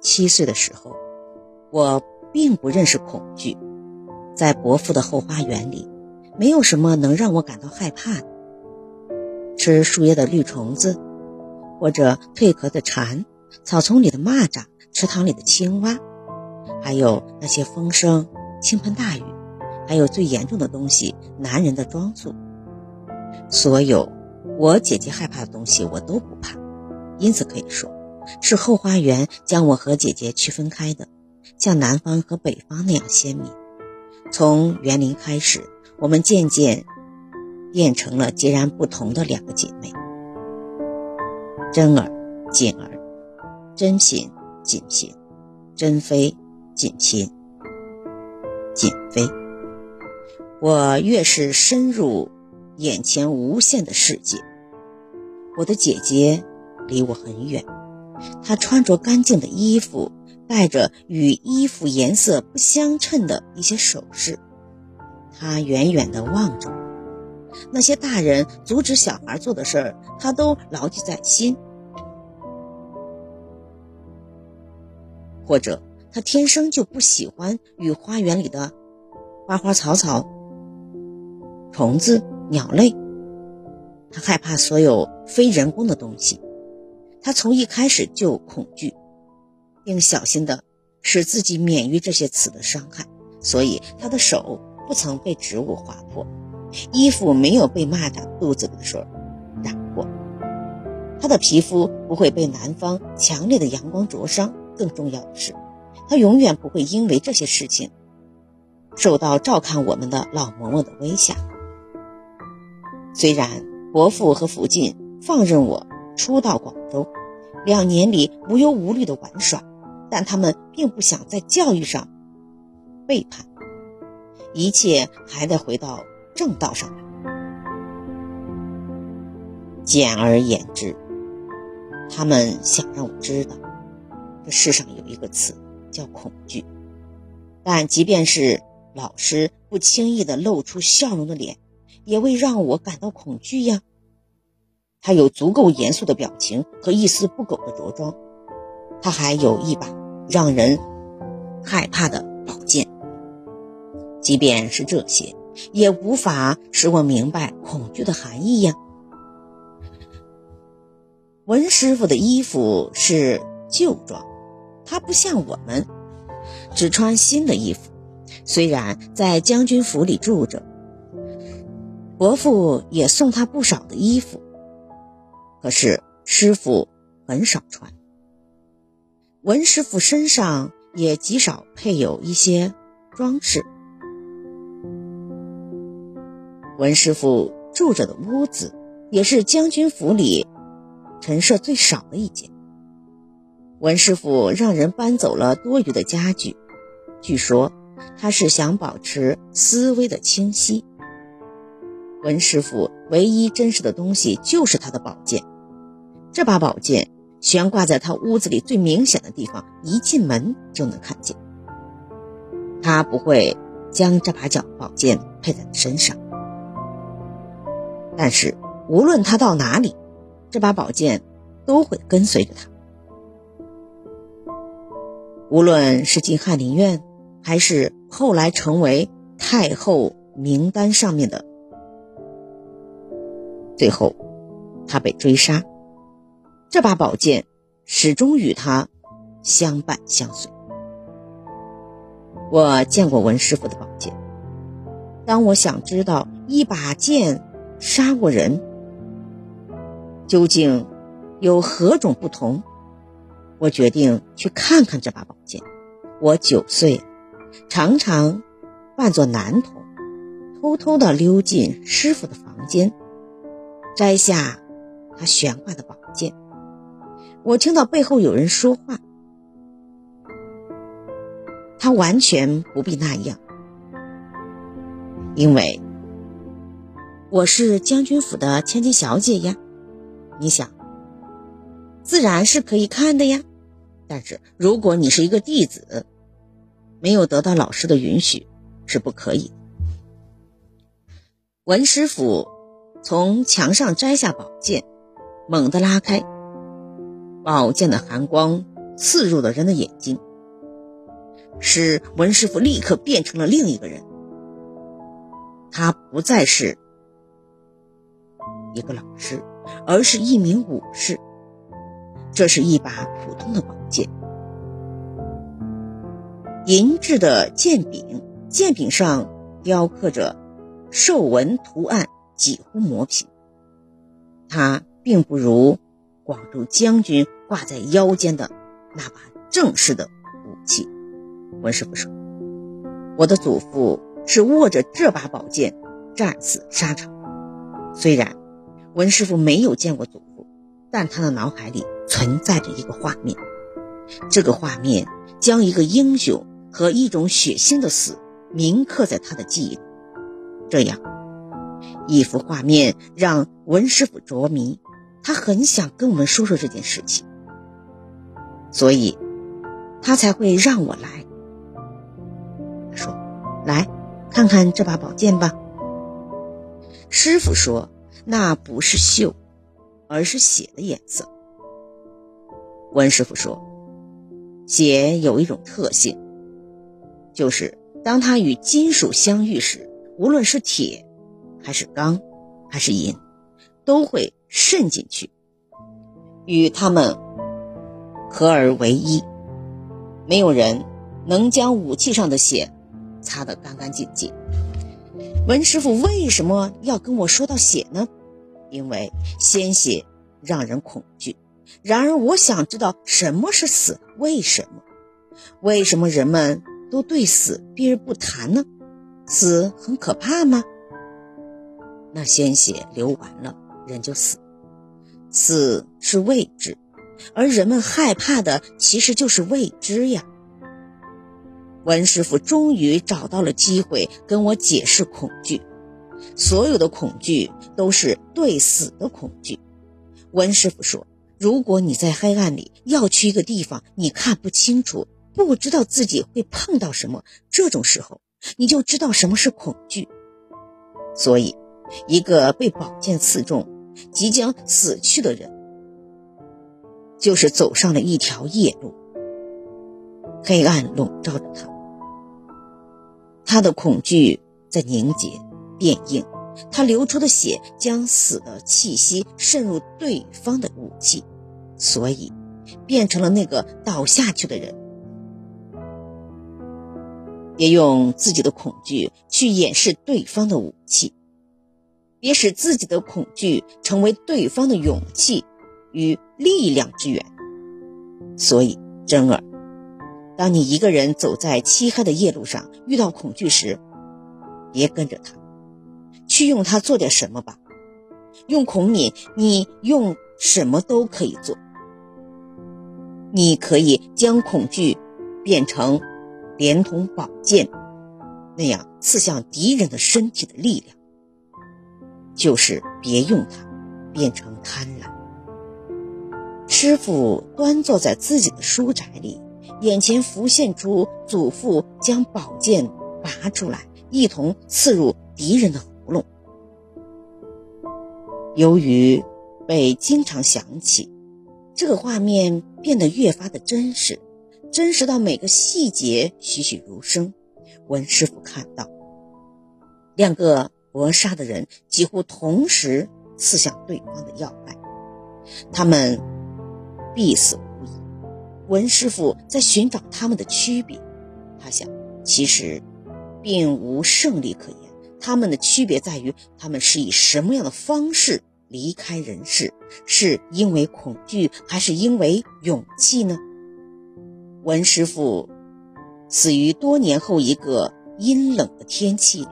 七岁的时候，我并不认识恐惧。在伯父的后花园里，没有什么能让我感到害怕的。吃树叶的绿虫子，或者蜕壳的蝉，草丛里的蚂蚱，池塘里的青蛙，还有那些风声、倾盆大雨，还有最严重的东西——男人的装束。所有我姐姐害怕的东西，我都不怕。因此可以说，是后花园将我和姐姐区分开的，像南方和北方那样鲜明。从园林开始，我们渐渐变成了截然不同的两个姐妹。真儿、锦儿，真品、锦品，珍妃、锦嫔、锦妃。我越是深入眼前无限的世界，我的姐姐。离我很远，他穿着干净的衣服，戴着与衣服颜色不相称的一些首饰。他远远地望着我，那些大人阻止小孩做的事儿，她都牢记在心。或者，他天生就不喜欢与花园里的花花草草、虫子、鸟类，他害怕所有非人工的东西。他从一开始就恐惧，并小心地使自己免于这些刺的伤害，所以他的手不曾被植物划破，衣服没有被蚂蚱肚子里的水染过，他的皮肤不会被南方强烈的阳光灼伤。更重要的是，他永远不会因为这些事情受到照看我们的老嬷嬷的威吓。虽然伯父和福晋放任我初到广州。两年里无忧无虑的玩耍，但他们并不想在教育上背叛，一切还得回到正道上来。简而言之，他们想让我知道，这世上有一个词叫恐惧。但即便是老师不轻易的露出笑容的脸，也未让我感到恐惧呀。他有足够严肃的表情和一丝不苟的着装，他还有一把让人害怕的宝剑。即便是这些，也无法使我明白恐惧的含义呀。文师傅的衣服是旧装，他不像我们只穿新的衣服。虽然在将军府里住着，伯父也送他不少的衣服。可是师傅很少穿，文师傅身上也极少配有一些装饰。文师傅住着的屋子也是将军府里陈设最少的一间。文师傅让人搬走了多余的家具，据说他是想保持思维的清晰。文师傅唯一真实的东西就是他的宝剑。这把宝剑悬挂在他屋子里最明显的地方，一进门就能看见。他不会将这把脚宝剑佩在身上，但是无论他到哪里，这把宝剑都会跟随着他。无论是进翰林院，还是后来成为太后名单上面的，最后他被追杀。这把宝剑始终与他相伴相随。我见过文师傅的宝剑。当我想知道一把剑杀过人究竟有何种不同，我决定去看看这把宝剑。我九岁，常常扮作男童，偷偷的溜进师傅的房间，摘下他悬挂的宝剑。我听到背后有人说话，他完全不必那样，因为我是将军府的千金小姐呀。你想，自然是可以看的呀。但是如果你是一个弟子，没有得到老师的允许，是不可以。文师傅从墙上摘下宝剑，猛地拉开。宝剑的寒光刺入了人的眼睛，使文师傅立刻变成了另一个人。他不再是一个老师，而是一名武士。这是一把普通的宝剑，银质的剑柄，剑柄上雕刻着兽纹图案，几乎磨平。它并不如广州将军挂在腰间的那把正式的武器。文师傅说：“我的祖父是握着这把宝剑战死沙场。”虽然文师傅没有见过祖父，但他的脑海里存在着一个画面。这个画面将一个英雄和一种血腥的死铭刻在他的记忆里。这样。一幅画面让文师傅着迷，他很想跟我们说说这件事情，所以，他才会让我来。他说：“来看看这把宝剑吧。”师傅说：“那不是锈，而是血的颜色。”温师傅说：“血有一种特性，就是当它与金属相遇时，无论是铁。”还是钢，还是银，都会渗进去，与它们合而为一。没有人能将武器上的血擦得干干净净。文师傅为什么要跟我说到血呢？因为鲜血让人恐惧。然而，我想知道什么是死？为什么？为什么人们都对死避而不谈呢？死很可怕吗？那鲜血流完了，人就死。死是未知，而人们害怕的其实就是未知呀。文师傅终于找到了机会跟我解释恐惧，所有的恐惧都是对死的恐惧。文师傅说：“如果你在黑暗里要去一个地方，你看不清楚，不知道自己会碰到什么，这种时候你就知道什么是恐惧。”所以。一个被宝剑刺中、即将死去的人，就是走上了一条夜路。黑暗笼罩着他，他的恐惧在凝结、变硬，他流出的血将死的气息渗入对方的武器，所以变成了那个倒下去的人。别用自己的恐惧去掩饰对方的武器。别使自己的恐惧成为对方的勇气与力量之源。所以，真儿，当你一个人走在漆黑的夜路上，遇到恐惧时，别跟着他，去用它做点什么吧。用孔敏，你用什么都可以做。你可以将恐惧变成连同宝剑那样刺向敌人的身体的力量。就是别用它，变成贪婪。师傅端坐在自己的书宅里，眼前浮现出祖父将宝剑拔出来，一同刺入敌人的喉咙。由于被经常想起，这个画面变得越发的真实，真实到每个细节栩栩如生。文师傅看到两个。搏杀的人几乎同时刺向对方的要害，他们必死无疑。文师傅在寻找他们的区别，他想，其实并无胜利可言。他们的区别在于，他们是以什么样的方式离开人世？是因为恐惧，还是因为勇气呢？文师傅死于多年后一个阴冷的天气里。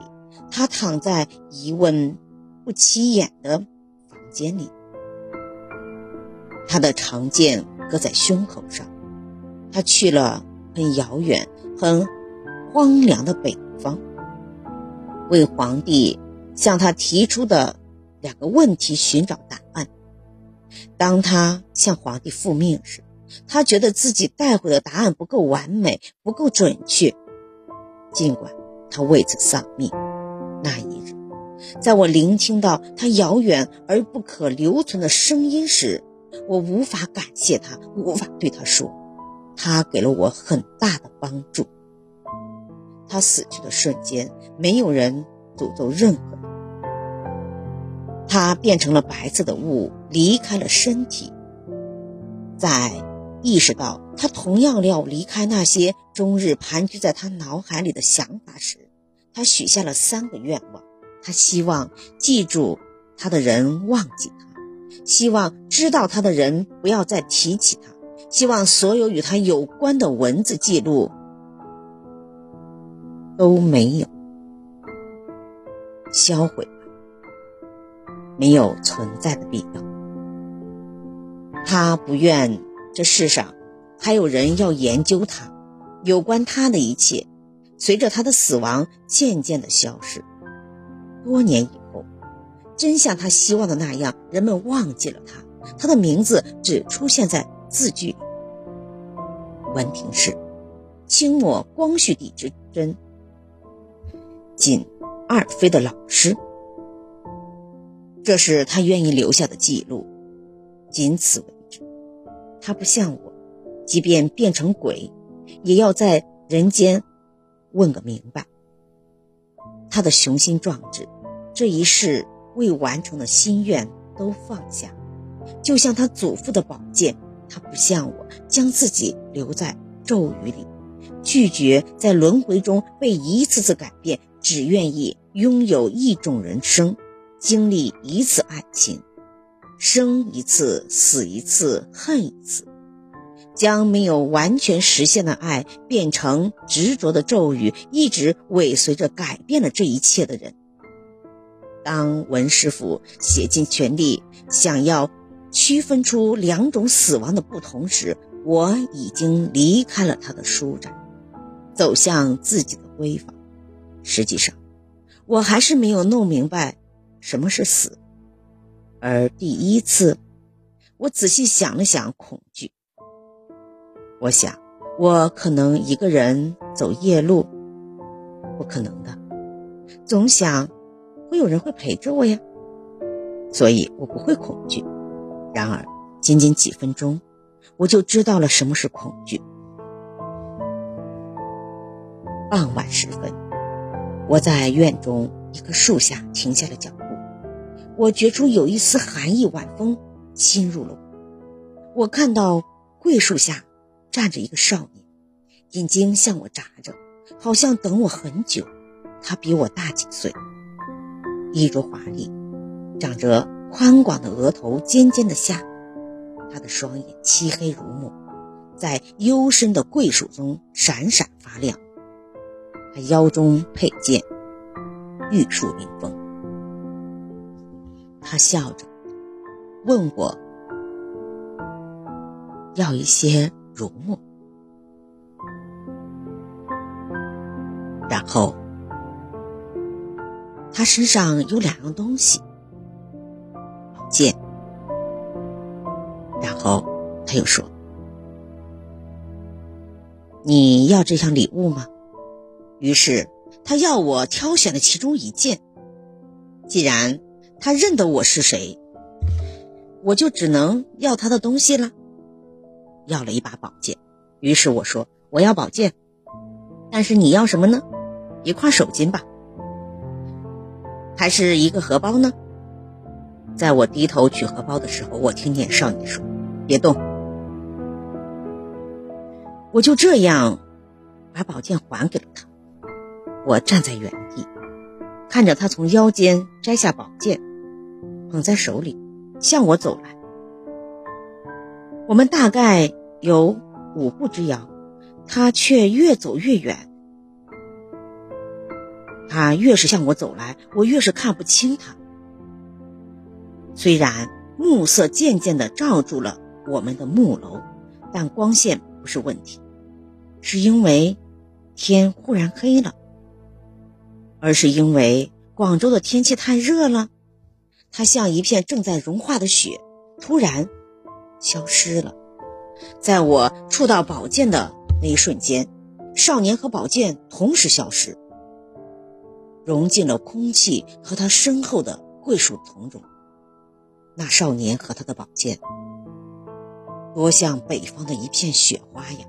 他躺在一问不起眼的房间里，他的长剑搁在胸口上。他去了很遥远、很荒凉的北方，为皇帝向他提出的两个问题寻找答案。当他向皇帝复命时，他觉得自己带回的答案不够完美，不够准确，尽管他为此丧命。那一日，在我聆听到他遥远而不可留存的声音时，我无法感谢他，无法对他说：“他给了我很大的帮助。他死去的瞬间，没有人诅咒任何人。他变成了白色的雾，离开了身体。在意识到他同样要离开那些终日盘踞在他脑海里的想法时，他许下了三个愿望。他希望记住他的人忘记他，希望知道他的人不要再提起他，希望所有与他有关的文字记录都没有销毁。没有存在的必要。他不愿这世上还有人要研究他，有关他的一切，随着他的死亡渐渐的消失。多年以，真像他希望的那样，人们忘记了他，他的名字只出现在字句里。文亭氏，清末光绪帝之真，仅二妃的老师。这是他愿意留下的记录，仅此为止。他不像我，即便变成鬼，也要在人间问个明白。他的雄心壮志，这一世未完成的心愿都放下，就像他祖父的宝剑。他不像我，将自己留在咒语里，拒绝在轮回中被一次次改变，只愿意拥有一种人生。经历一次爱情，生一次，死一次，恨一次，将没有完全实现的爱变成执着的咒语，一直尾随着改变了这一切的人。当文师傅写尽全力想要区分出两种死亡的不同时，我已经离开了他的书斋，走向自己的闺房。实际上，我还是没有弄明白。什么是死？而第一次，我仔细想了想，恐惧。我想，我可能一个人走夜路，不可能的。总想，会有人会陪着我呀，所以我不会恐惧。然而，仅仅几分钟，我就知道了什么是恐惧。傍晚时分，我在院中一棵树下停下了脚步。我觉出有一丝寒意晚风侵入了我。我看到桂树下站着一个少年，眼睛向我眨着，好像等我很久。他比我大几岁，衣着华丽，长着宽广的额头、尖尖的下巴。他的双眼漆黑如墨，在幽深的桂树中闪闪发亮。他腰中佩剑，玉树临风。他笑着问我：“要一些如墨。”然后他身上有两样东西，宝剑。然后他又说：“你要这项礼物吗？”于是他要我挑选了其中一件。既然他认得我是谁，我就只能要他的东西了。要了一把宝剑，于是我说我要宝剑，但是你要什么呢？一块手巾吧，还是一个荷包呢？在我低头取荷包的时候，我听见少年说：“别动。”我就这样把宝剑还给了他。我站在原地，看着他从腰间摘下宝剑。捧在手里，向我走来。我们大概有五步之遥，他却越走越远。他越是向我走来，我越是看不清他。虽然暮色渐渐地罩住了我们的木楼，但光线不是问题，是因为天忽然黑了，而是因为广州的天气太热了。它像一片正在融化的雪，突然消失了。在我触到宝剑的那一瞬间，少年和宝剑同时消失，融进了空气和他身后的桂树丛中。那少年和他的宝剑，多像北方的一片雪花呀！